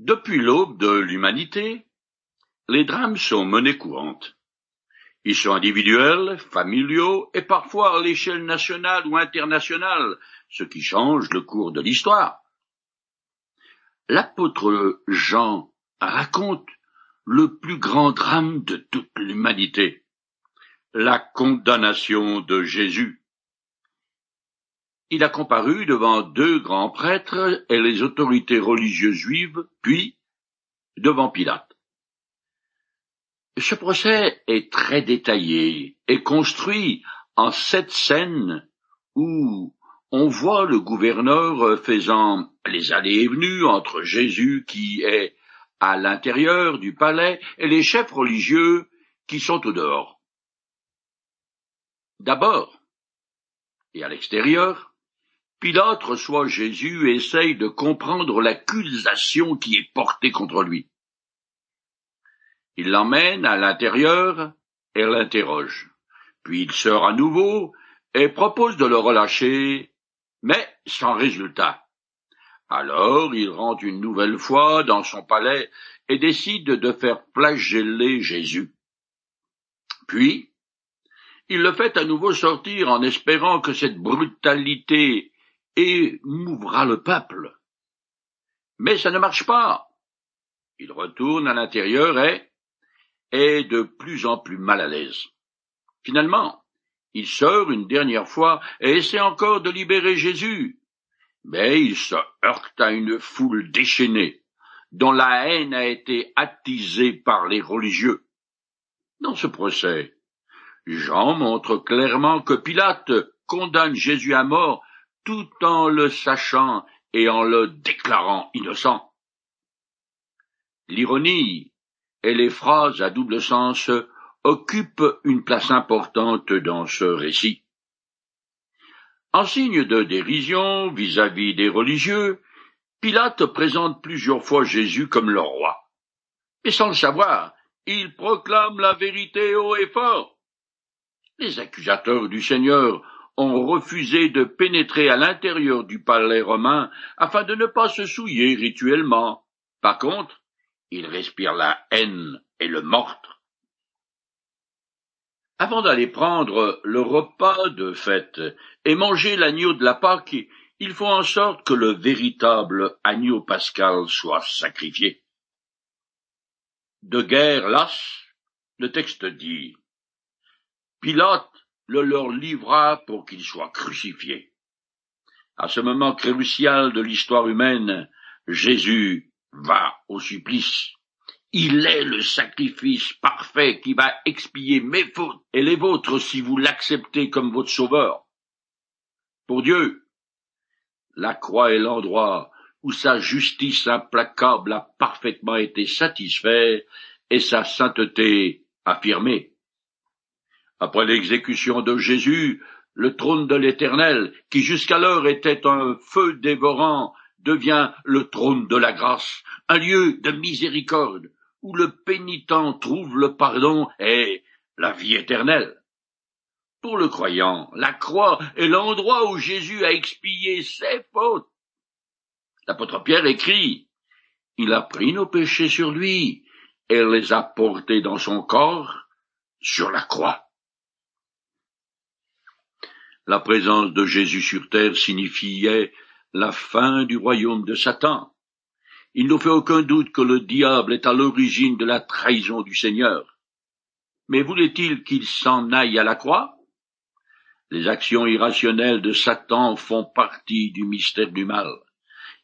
Depuis l'aube de l'humanité, les drames sont monnaie courante. Ils sont individuels, familiaux et parfois à l'échelle nationale ou internationale, ce qui change le cours de l'histoire. L'apôtre Jean raconte le plus grand drame de toute l'humanité, la condamnation de Jésus. Il a comparu devant deux grands prêtres et les autorités religieuses juives, puis devant Pilate. Ce procès est très détaillé et construit en sept scènes où on voit le gouverneur faisant les allées et venues entre Jésus qui est à l'intérieur du palais et les chefs religieux qui sont au dehors. D'abord, et à l'extérieur, Pilate reçoit Jésus et essaye de comprendre l'accusation qui est portée contre lui. Il l'emmène à l'intérieur et l'interroge. Puis il sort à nouveau et propose de le relâcher, mais sans résultat. Alors il rentre une nouvelle fois dans son palais et décide de faire flageller Jésus. Puis, il le fait à nouveau sortir en espérant que cette brutalité et mouvra le peuple. Mais ça ne marche pas. Il retourne à l'intérieur et est de plus en plus mal à l'aise. Finalement, il sort une dernière fois et essaie encore de libérer Jésus. Mais il se heurte à une foule déchaînée, dont la haine a été attisée par les religieux. Dans ce procès, Jean montre clairement que Pilate condamne Jésus à mort tout en le sachant et en le déclarant innocent. L'ironie et les phrases à double sens occupent une place importante dans ce récit. En signe de dérision vis-à-vis des religieux, Pilate présente plusieurs fois Jésus comme leur roi. Et sans le savoir, il proclame la vérité haut et fort. Les accusateurs du Seigneur ont refusé de pénétrer à l'intérieur du palais romain afin de ne pas se souiller rituellement. Par contre, ils respirent la haine et le meurtre. Avant d'aller prendre le repas de fête et manger l'agneau de la Pâque, il faut en sorte que le véritable agneau pascal soit sacrifié. De guerre lasse, le texte dit Pilate le leur livra pour qu'il soit crucifié. À ce moment crucial de l'histoire humaine, Jésus va au supplice. Il est le sacrifice parfait qui va expier mes fautes et les vôtres si vous l'acceptez comme votre sauveur. Pour Dieu, la croix est l'endroit où sa justice implacable a parfaitement été satisfaite et sa sainteté affirmée. Après l'exécution de Jésus, le trône de l'Éternel, qui jusqu'alors était un feu dévorant, devient le trône de la grâce, un lieu de miséricorde, où le pénitent trouve le pardon et la vie éternelle. Pour le croyant, la croix est l'endroit où Jésus a expié ses fautes. L'apôtre Pierre écrit, Il a pris nos péchés sur lui et les a portés dans son corps sur la croix. La présence de Jésus sur terre signifiait la fin du royaume de Satan. Il ne fait aucun doute que le diable est à l'origine de la trahison du Seigneur. Mais voulait-il qu'il s'en aille à la croix? Les actions irrationnelles de Satan font partie du mystère du mal.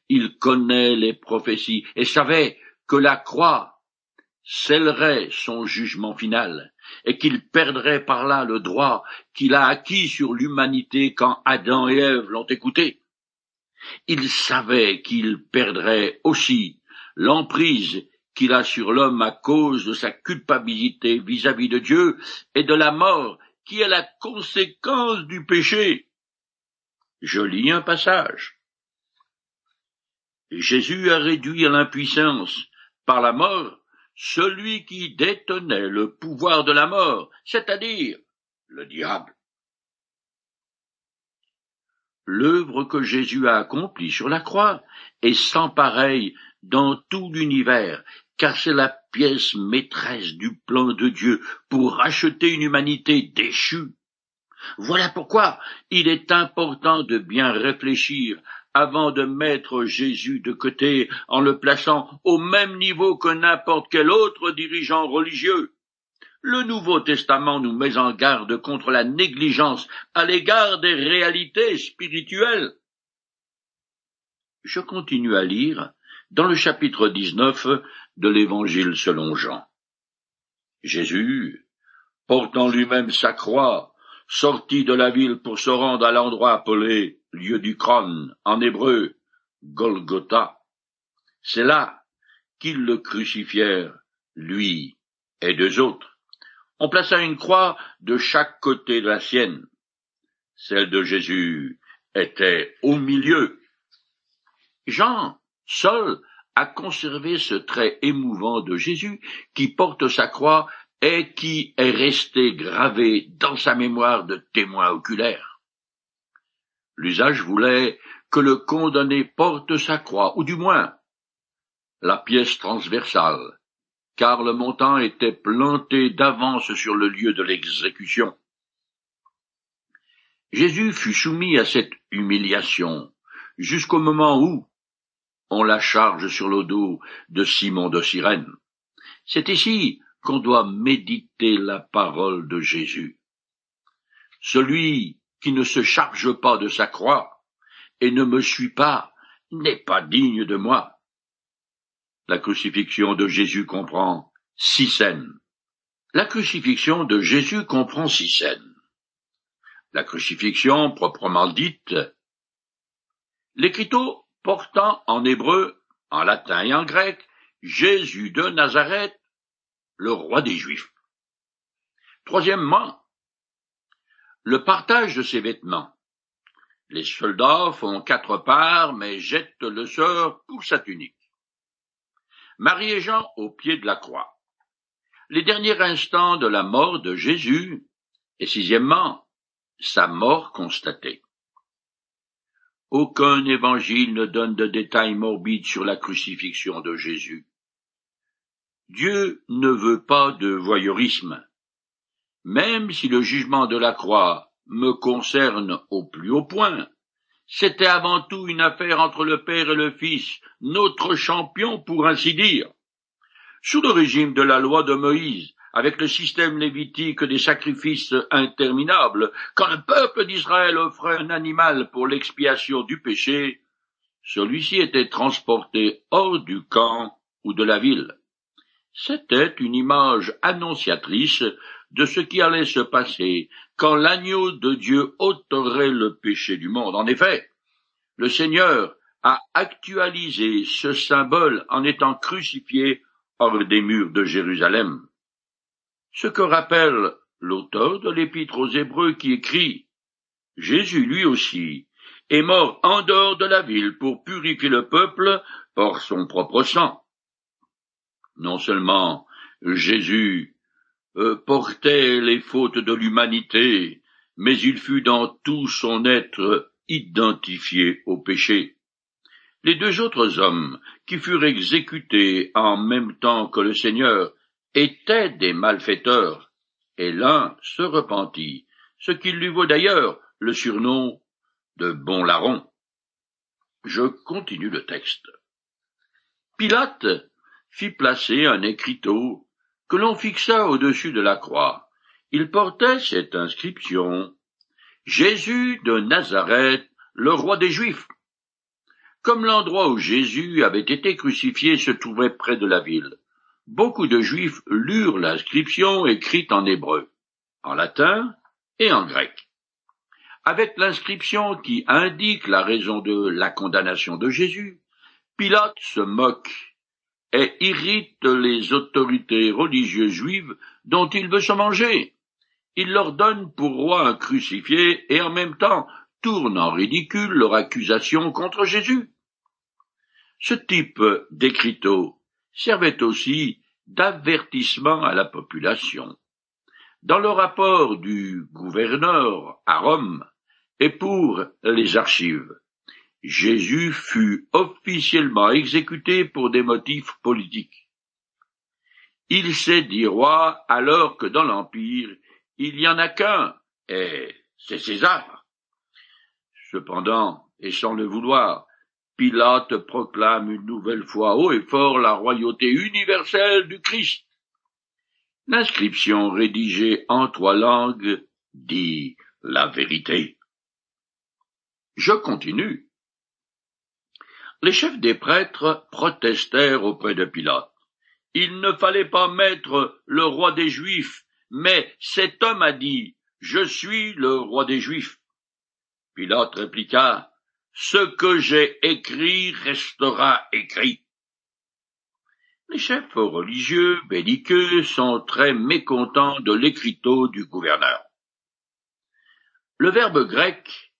Il connaît les prophéties et savait que la croix scellerait son jugement final et qu'il perdrait par là le droit qu'il a acquis sur l'humanité quand Adam et Ève l'ont écouté. Il savait qu'il perdrait aussi l'emprise qu'il a sur l'homme à cause de sa culpabilité vis-à-vis -vis de Dieu et de la mort qui est la conséquence du péché. Je lis un passage. Jésus a réduit à l'impuissance par la mort celui qui détenait le pouvoir de la mort, c'est-à-dire le diable. L'œuvre que Jésus a accomplie sur la croix est sans pareil dans tout l'univers, car c'est la pièce maîtresse du plan de Dieu pour racheter une humanité déchue. Voilà pourquoi il est important de bien réfléchir avant de mettre Jésus de côté en le plaçant au même niveau que n'importe quel autre dirigeant religieux. Le Nouveau Testament nous met en garde contre la négligence à l'égard des réalités spirituelles. Je continue à lire dans le chapitre 19 de l'Évangile selon Jean. Jésus, portant lui-même sa croix, sortit de la ville pour se rendre à l'endroit appelé lieu du crâne, en hébreu, Golgotha. C'est là qu'ils le crucifièrent, lui et deux autres. On plaça une croix de chaque côté de la sienne. Celle de Jésus était au milieu. Jean, seul, a conservé ce trait émouvant de Jésus qui porte sa croix et qui est resté gravé dans sa mémoire de témoin oculaire. L'usage voulait que le condamné porte sa croix, ou du moins la pièce transversale, car le montant était planté d'avance sur le lieu de l'exécution. Jésus fut soumis à cette humiliation jusqu'au moment où on la charge sur le dos de Simon de Cyrène. C'est ici qu'on doit méditer la parole de Jésus. Celui qui ne se charge pas de sa croix et ne me suit pas n'est pas digne de moi. La crucifixion de Jésus comprend six scènes. La crucifixion de Jésus comprend six scènes. La crucifixion proprement dite, l'écriteau portant en hébreu, en latin et en grec, Jésus de Nazareth, le roi des Juifs. Troisièmement, le partage de ses vêtements. Les soldats font quatre parts, mais jettent le sort pour sa tunique. Marie et Jean au pied de la croix. Les derniers instants de la mort de Jésus, et sixièmement, sa mort constatée. Aucun évangile ne donne de détails morbides sur la crucifixion de Jésus. Dieu ne veut pas de voyeurisme. Même si le jugement de la croix me concerne au plus haut point, c'était avant tout une affaire entre le Père et le Fils, notre champion pour ainsi dire. Sous le régime de la loi de Moïse, avec le système lévitique des sacrifices interminables, quand le peuple d'Israël offrait un animal pour l'expiation du péché, celui-ci était transporté hors du camp ou de la ville. C'était une image annonciatrice de ce qui allait se passer quand l'agneau de Dieu ôterait le péché du monde. En effet, le Seigneur a actualisé ce symbole en étant crucifié hors des murs de Jérusalem. Ce que rappelle l'auteur de l'épître aux Hébreux qui écrit Jésus lui aussi est mort en dehors de la ville pour purifier le peuple par son propre sang. Non seulement Jésus euh, portait les fautes de l'humanité, mais il fut dans tout son être identifié au péché. Les deux autres hommes qui furent exécutés en même temps que le Seigneur étaient des malfaiteurs, et l'un se repentit, ce qui lui vaut d'ailleurs le surnom de bon larron. Je continue le texte. Pilate fit placer un écriteau que l'on fixa au-dessus de la croix. Il portait cette inscription Jésus de Nazareth, le roi des Juifs. Comme l'endroit où Jésus avait été crucifié se trouvait près de la ville, beaucoup de Juifs lurent l'inscription écrite en hébreu, en latin et en grec. Avec l'inscription qui indique la raison de la condamnation de Jésus, Pilate se moque et irrite les autorités religieuses juives dont il veut se manger. Il leur donne pour roi un crucifié et en même temps tourne en ridicule leur accusation contre Jésus. Ce type d'écriteau servait aussi d'avertissement à la population. Dans le rapport du gouverneur à Rome et pour les archives, Jésus fut officiellement exécuté pour des motifs politiques. Il s'est dit roi alors que dans l'Empire, il n'y en a qu'un, et c'est César. Cependant, et sans le vouloir, Pilate proclame une nouvelle fois haut et fort la royauté universelle du Christ. L'inscription rédigée en trois langues dit la vérité. Je continue. Les chefs des prêtres protestèrent auprès de Pilate. Il ne fallait pas mettre le roi des Juifs, mais cet homme a dit Je suis le roi des Juifs. Pilate répliqua Ce que j'ai écrit restera écrit. Les chefs religieux belliqueux sont très mécontents de l'écriteau du gouverneur. Le verbe grec,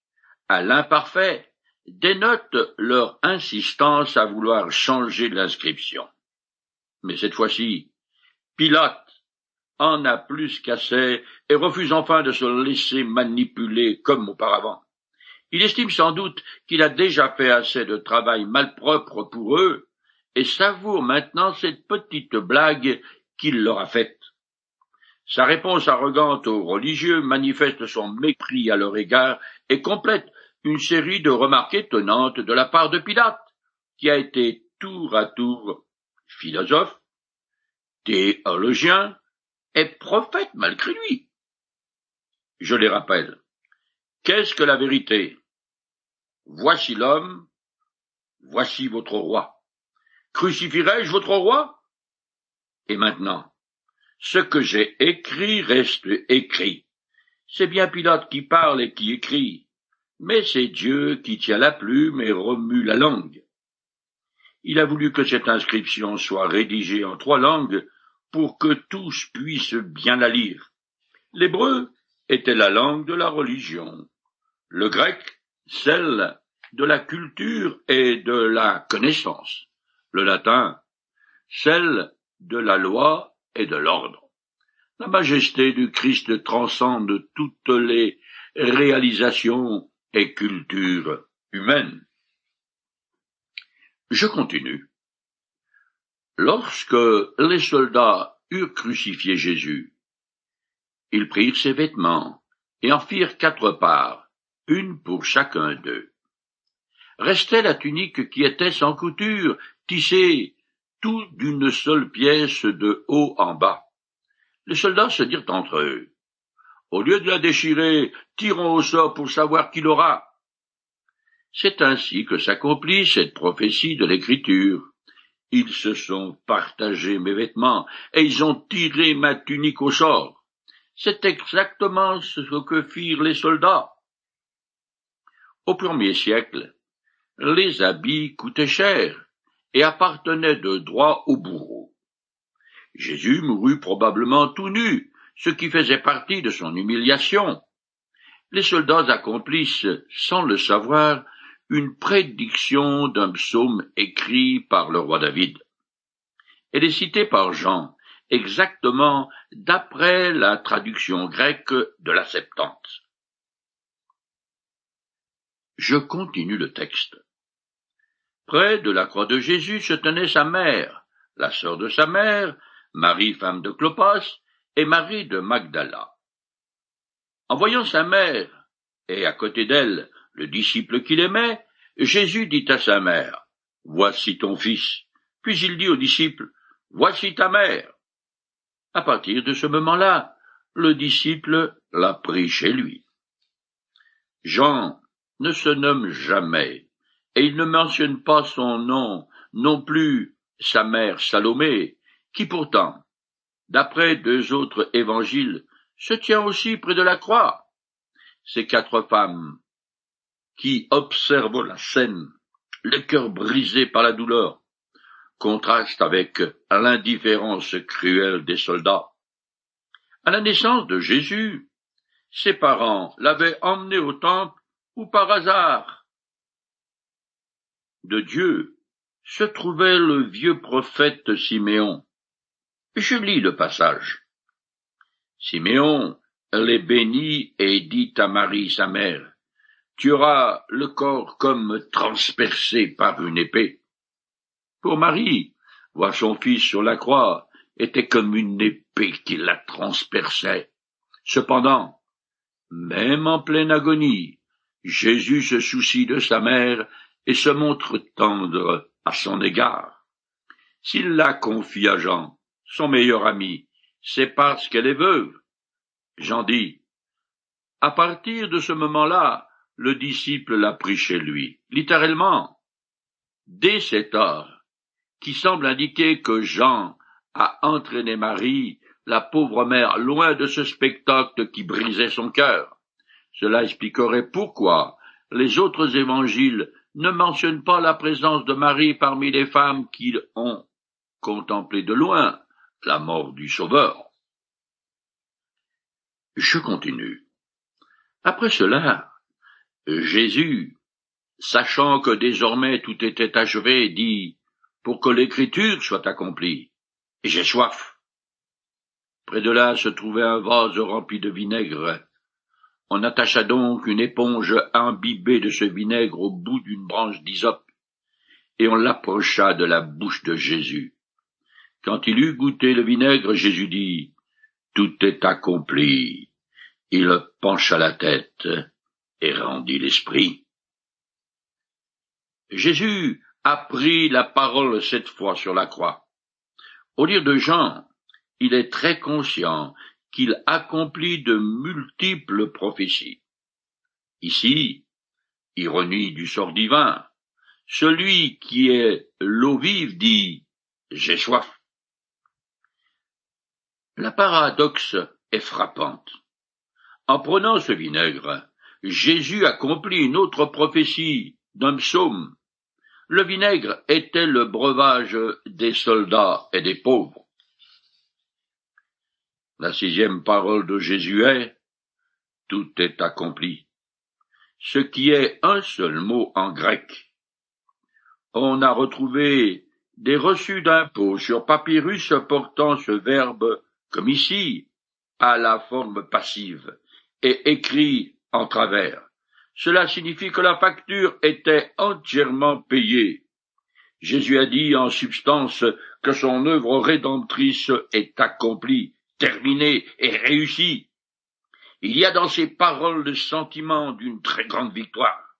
à l'imparfait, dénote leur insistance à vouloir changer l'inscription. Mais cette fois-ci, Pilate en a plus qu'assez et refuse enfin de se laisser manipuler comme auparavant. Il estime sans doute qu'il a déjà fait assez de travail malpropre pour eux et savoure maintenant cette petite blague qu'il leur a faite. Sa réponse arrogante aux religieux manifeste son mépris à leur égard et complète une série de remarques étonnantes de la part de Pilate, qui a été tour à tour philosophe, théologien et prophète malgré lui. Je les rappelle. Qu'est-ce que la vérité? Voici l'homme, voici votre roi. Crucifierai-je votre roi? Et maintenant, ce que j'ai écrit reste écrit. C'est bien Pilate qui parle et qui écrit, mais c'est Dieu qui tient la plume et remue la langue. Il a voulu que cette inscription soit rédigée en trois langues pour que tous puissent bien la lire. L'hébreu était la langue de la religion, le grec celle de la culture et de la connaissance le latin, celle de la loi et de l'ordre. La majesté du Christ transcende toutes les réalisations et cultures humaines. Je continue. Lorsque les soldats eurent crucifié Jésus, ils prirent ses vêtements et en firent quatre parts, une pour chacun d'eux. Restait la tunique qui était sans couture tissé tout d'une seule pièce de haut en bas. Les soldats se dirent entre eux. Au lieu de la déchirer, tirons au sort pour savoir qui l'aura. C'est ainsi que s'accomplit cette prophétie de l'écriture. Ils se sont partagés mes vêtements, et ils ont tiré ma tunique au sort. C'est exactement ce que firent les soldats. Au premier siècle, les habits coûtaient cher, et appartenait de droit au bourreau. Jésus mourut probablement tout nu, ce qui faisait partie de son humiliation. Les soldats accomplissent, sans le savoir, une prédiction d'un psaume écrit par le roi David. Elle est citée par Jean, exactement d'après la traduction grecque de la Septante. Je continue le texte. Près de la croix de Jésus se tenait sa mère, la sœur de sa mère, Marie femme de Clopas, et Marie de Magdala. En voyant sa mère, et à côté d'elle le disciple qu'il aimait, Jésus dit à sa mère, Voici ton fils. Puis il dit au disciple, Voici ta mère. À partir de ce moment-là, le disciple l'a pris chez lui. Jean ne se nomme jamais et il ne mentionne pas son nom, non plus sa mère Salomé, qui pourtant, d'après deux autres évangiles, se tient aussi près de la croix. Ces quatre femmes, qui observent la scène, le cœur brisé par la douleur, contrastent avec l'indifférence cruelle des soldats. À la naissance de Jésus, ses parents l'avaient emmené au temple ou par hasard de Dieu se trouvait le vieux prophète Siméon. Je lis le passage. Siméon les bénit et dit à Marie sa mère, tu auras le corps comme transpercé par une épée. Pour Marie, voir son fils sur la croix était comme une épée qui la transperçait. Cependant, même en pleine agonie, Jésus se soucie de sa mère et se montre tendre à son égard. S'il la confie à Jean, son meilleur ami, c'est parce qu'elle est veuve. Jean dit, à partir de ce moment-là, le disciple l'a pris chez lui, littéralement. Dès cette heure, qui semble indiquer que Jean a entraîné Marie, la pauvre mère, loin de ce spectacle qui brisait son cœur. Cela expliquerait pourquoi les autres évangiles ne mentionnent pas la présence de Marie parmi les femmes qui ont contemplé de loin la mort du Sauveur. Je continue. Après cela, Jésus, sachant que désormais tout était achevé, dit, pour que l'écriture soit accomplie, et j'ai soif. Près de là se trouvait un vase rempli de vinaigre. On attacha donc une éponge imbibée de ce vinaigre au bout d'une branche d'hysope, et on l'approcha de la bouche de Jésus. Quand il eut goûté le vinaigre, Jésus dit, Tout est accompli. Il pencha la tête et rendit l'esprit. Jésus a pris la parole cette fois sur la croix. Au dire de Jean, il est très conscient qu'il accomplit de multiples prophéties. Ici, ironie du sort divin, celui qui est l'eau vive dit J'ai soif. La paradoxe est frappante. En prenant ce vinaigre, Jésus accomplit une autre prophétie d'un psaume. Le vinaigre était le breuvage des soldats et des pauvres. La sixième parole de Jésus est Tout est accompli, ce qui est un seul mot en grec. On a retrouvé des reçus d'impôts sur papyrus portant ce verbe, comme ici, à la forme passive, et écrit en travers. Cela signifie que la facture était entièrement payée. Jésus a dit en substance que son œuvre rédemptrice est accomplie, terminé et réussi. Il y a dans ces paroles le sentiment d'une très grande victoire.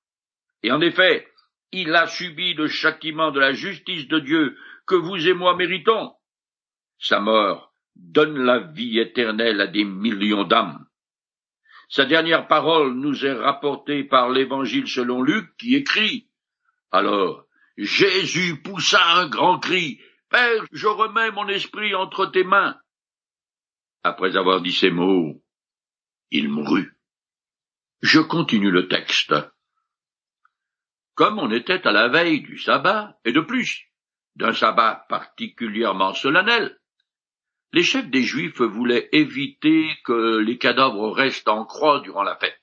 Et en effet, il a subi le châtiment de la justice de Dieu que vous et moi méritons. Sa mort donne la vie éternelle à des millions d'âmes. Sa dernière parole nous est rapportée par l'Évangile selon Luc qui écrit Alors Jésus poussa un grand cri Père, je remets mon esprit entre tes mains. Après avoir dit ces mots, il mourut. Je continue le texte. Comme on était à la veille du sabbat, et de plus, d'un sabbat particulièrement solennel, les chefs des Juifs voulaient éviter que les cadavres restent en croix durant la fête.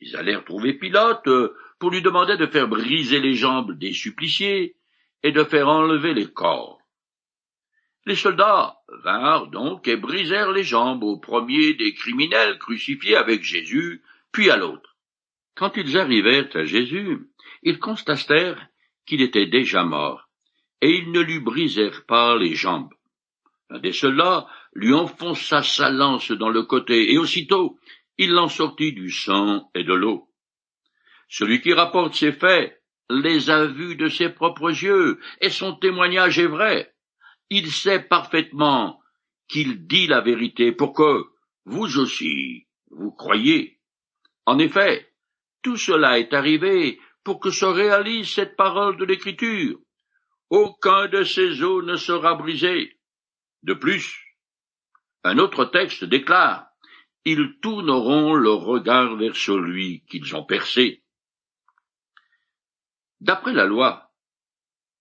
Ils allèrent trouver Pilate pour lui demander de faire briser les jambes des suppliciés et de faire enlever les corps. Les soldats vinrent donc et brisèrent les jambes au premier des criminels crucifiés avec Jésus, puis à l'autre. Quand ils arrivèrent à Jésus, ils constatèrent qu'il était déjà mort, et ils ne lui brisèrent pas les jambes. Un des soldats lui enfonça sa lance dans le côté, et aussitôt il en sortit du sang et de l'eau. Celui qui rapporte ces faits les a vus de ses propres yeux, et son témoignage est vrai il sait parfaitement qu'il dit la vérité pour que vous aussi vous croyez. En effet, tout cela est arrivé pour que se réalise cette parole de l'Écriture. Aucun de ces os ne sera brisé. De plus, un autre texte déclare Ils tourneront leur regard vers celui qu'ils ont percé. D'après la loi,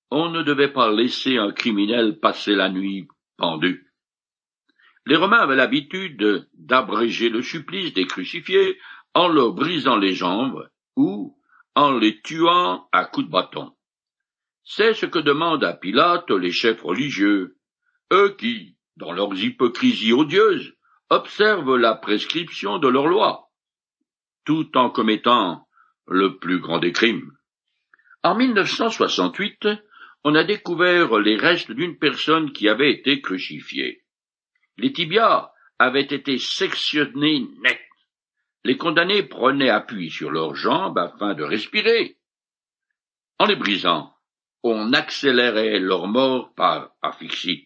on ne devait pas laisser un criminel passer la nuit pendu. Les Romains avaient l'habitude d'abréger le supplice des crucifiés en leur brisant les jambes ou en les tuant à coups de bâton. C'est ce que demandent à Pilate les chefs religieux, eux qui, dans leurs hypocrisies odieuses, observent la prescription de leur loi. tout en commettant le plus grand des crimes. En 1968, on a découvert les restes d'une personne qui avait été crucifiée. Les tibias avaient été sectionnés net. Les condamnés prenaient appui sur leurs jambes afin de respirer. En les brisant, on accélérait leur mort par asphyxie.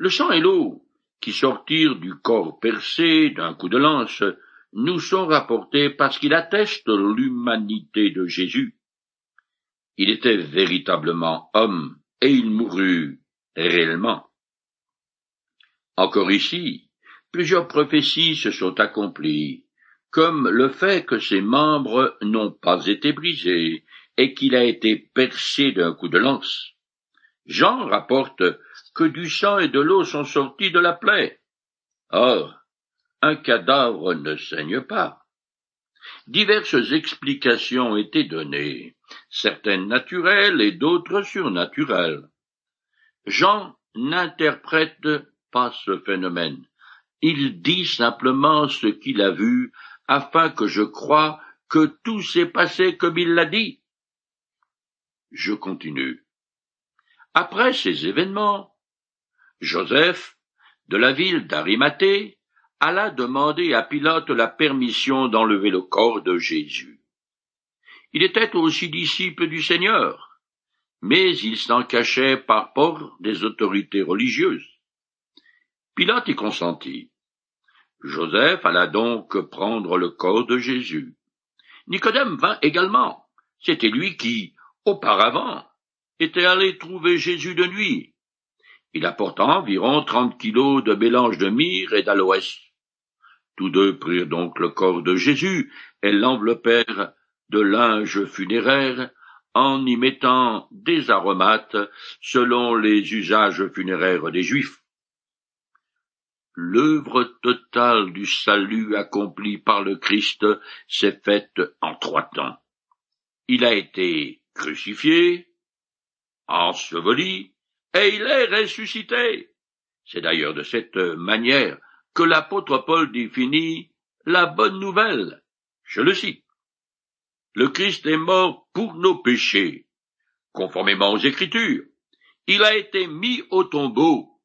Le sang et l'eau qui sortirent du corps percé d'un coup de lance nous sont rapportés parce qu'il atteste l'humanité de Jésus. Il était véritablement homme et il mourut réellement. Encore ici, plusieurs prophéties se sont accomplies, comme le fait que ses membres n'ont pas été brisés et qu'il a été percé d'un coup de lance. Jean rapporte que du sang et de l'eau sont sortis de la plaie. Or, un cadavre ne saigne pas. Diverses explications ont été données, certaines naturelles et d'autres surnaturelles. Jean n'interprète pas ce phénomène. Il dit simplement ce qu'il a vu afin que je croie que tout s'est passé comme il l'a dit. Je continue. Après ces événements, Joseph, de la ville d'Arimathée, alla demander à Pilate la permission d'enlever le corps de Jésus. Il était aussi disciple du Seigneur, mais il s'en cachait par peur des autorités religieuses. Pilate y consentit. Joseph alla donc prendre le corps de Jésus. Nicodème vint également. C'était lui qui, auparavant, était allé trouver Jésus de nuit. Il apporta environ trente kilos de mélange de myrrhe et d'aloès. Tous deux prirent donc le corps de Jésus et l'enveloppèrent de linge funéraire en y mettant des aromates selon les usages funéraires des Juifs. L'œuvre totale du salut accompli par le Christ s'est faite en trois temps. Il a été crucifié, enseveli, et il est ressuscité. C'est d'ailleurs de cette manière que l'apôtre Paul définit la bonne nouvelle. Je le cite. Le Christ est mort pour nos péchés, conformément aux Écritures. Il a été mis au tombeau.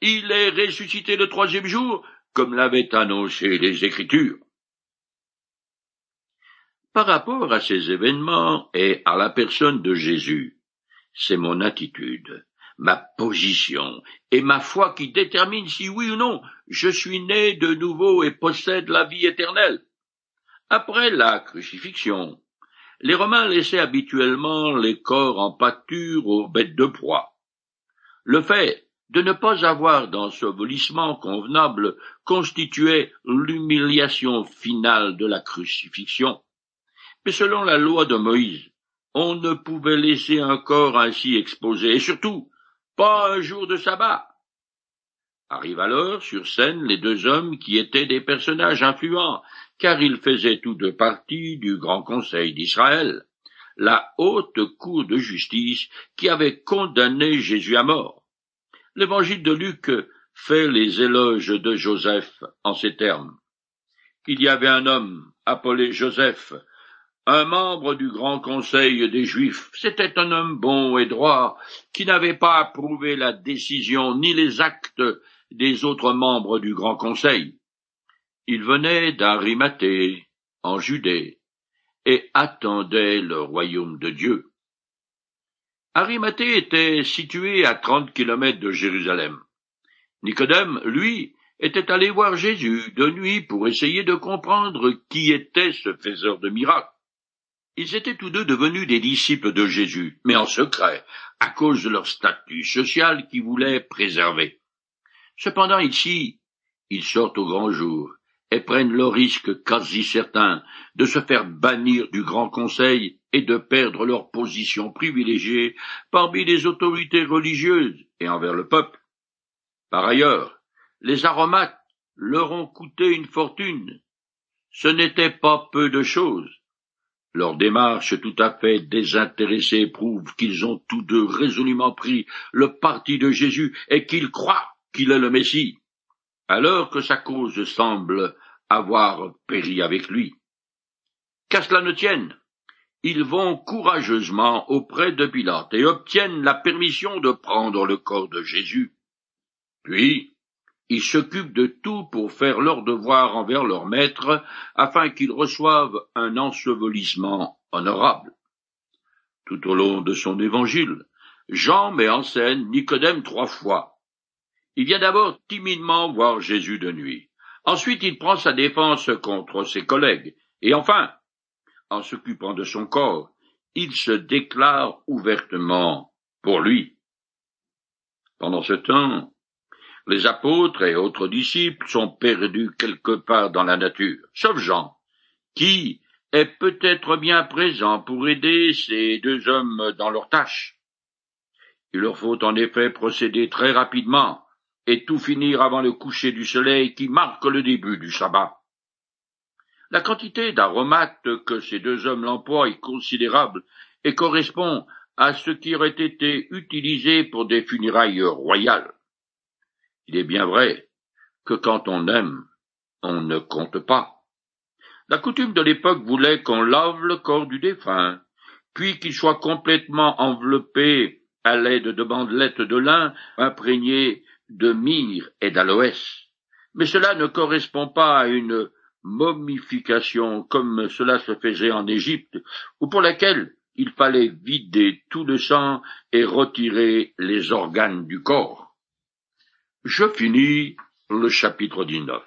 Il est ressuscité le troisième jour, comme l'avaient annoncé les Écritures. Par rapport à ces événements et à la personne de Jésus, c'est mon attitude, ma position et ma foi qui déterminent si oui ou non je suis né de nouveau et possède la vie éternelle. Après la crucifixion, les Romains laissaient habituellement les corps en pâture aux bêtes de proie. Le fait de ne pas avoir d'ensevelissement convenable constituait l'humiliation finale de la crucifixion. Mais selon la loi de Moïse, on ne pouvait laisser un corps ainsi exposé, et surtout pas un jour de sabbat. Arrivent alors sur scène les deux hommes qui étaient des personnages influents, car ils faisaient tous deux partie du Grand Conseil d'Israël, la haute cour de justice qui avait condamné Jésus à mort. L'évangile de Luc fait les éloges de Joseph en ces termes. Il y avait un homme appelé Joseph, un membre du grand conseil des Juifs. C'était un homme bon et droit, qui n'avait pas approuvé la décision ni les actes des autres membres du grand conseil. Il venait d'Arimathée, en Judée, et attendait le royaume de Dieu. Arimathée était situé à trente kilomètres de Jérusalem. Nicodème, lui, était allé voir Jésus de nuit pour essayer de comprendre qui était ce faiseur de miracles. Ils étaient tous deux devenus des disciples de Jésus, mais en secret, à cause de leur statut social qu'ils voulaient préserver. Cependant ici, ils sortent au grand jour et prennent le risque quasi certain de se faire bannir du Grand Conseil et de perdre leur position privilégiée parmi les autorités religieuses et envers le peuple. Par ailleurs, les aromates leur ont coûté une fortune. Ce n'était pas peu de choses. Leur démarche tout à fait désintéressée prouve qu'ils ont tous deux résolument pris le parti de Jésus et qu'ils croient qu'il est le Messie, alors que sa cause semble avoir péri avec lui. Qu'à cela ne tienne, ils vont courageusement auprès de Pilate et obtiennent la permission de prendre le corps de Jésus. Puis, ils s'occupent de tout pour faire leur devoir envers leur maître afin qu'ils reçoivent un ensevelissement honorable. Tout au long de son évangile, Jean met en scène Nicodème trois fois. Il vient d'abord timidement voir Jésus de nuit. Ensuite, il prend sa défense contre ses collègues. Et enfin, en s'occupant de son corps, il se déclare ouvertement pour lui. Pendant ce temps, les apôtres et autres disciples sont perdus quelque part dans la nature, sauf Jean, qui est peut-être bien présent pour aider ces deux hommes dans leur tâche. Il leur faut en effet procéder très rapidement et tout finir avant le coucher du soleil qui marque le début du sabbat. La quantité d'aromates que ces deux hommes l'emploient est considérable et correspond à ce qui aurait été utilisé pour des funérailles royales. Il est bien vrai que quand on aime, on ne compte pas. La coutume de l'époque voulait qu'on lave le corps du défunt, puis qu'il soit complètement enveloppé à l'aide de bandelettes de lin imprégnées de myrrhe et d'aloès. Mais cela ne correspond pas à une momification comme cela se faisait en Égypte, ou pour laquelle il fallait vider tout le sang et retirer les organes du corps. Je finis le chapitre 19.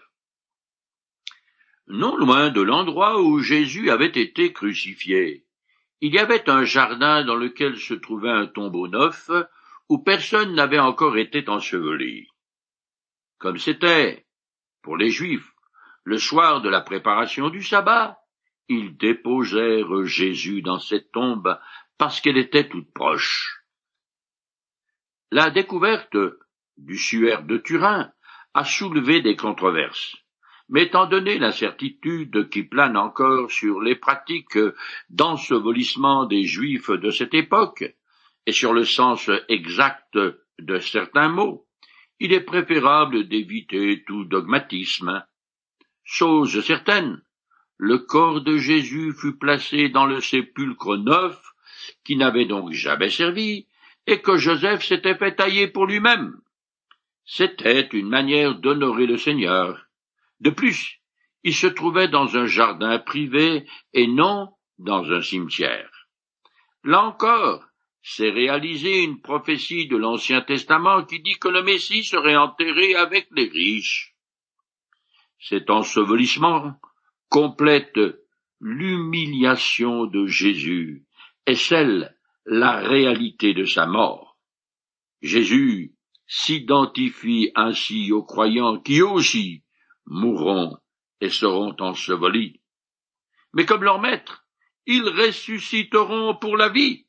Non loin de l'endroit où Jésus avait été crucifié, il y avait un jardin dans lequel se trouvait un tombeau neuf, où personne n'avait encore été enseveli. Comme c'était, pour les Juifs, le soir de la préparation du sabbat, ils déposèrent Jésus dans cette tombe parce qu'elle était toute proche. La découverte du suaire de Turin a soulevé des controverses. Mais étant donné l'incertitude qui plane encore sur les pratiques d'ensevelissement des Juifs de cette époque, et sur le sens exact de certains mots, il est préférable d'éviter tout dogmatisme. Chose certaine, le corps de Jésus fut placé dans le sépulcre neuf, qui n'avait donc jamais servi, et que Joseph s'était fait tailler pour lui-même. C'était une manière d'honorer le Seigneur. De plus, il se trouvait dans un jardin privé et non dans un cimetière. Là encore, c'est réalisé une prophétie de l'Ancien Testament qui dit que le Messie serait enterré avec les riches. Cet ensevelissement complète l'humiliation de Jésus et celle la réalité de sa mort. Jésus s'identifie ainsi aux croyants qui aussi mourront et seront ensevelis. Mais comme leur maître, ils ressusciteront pour la vie.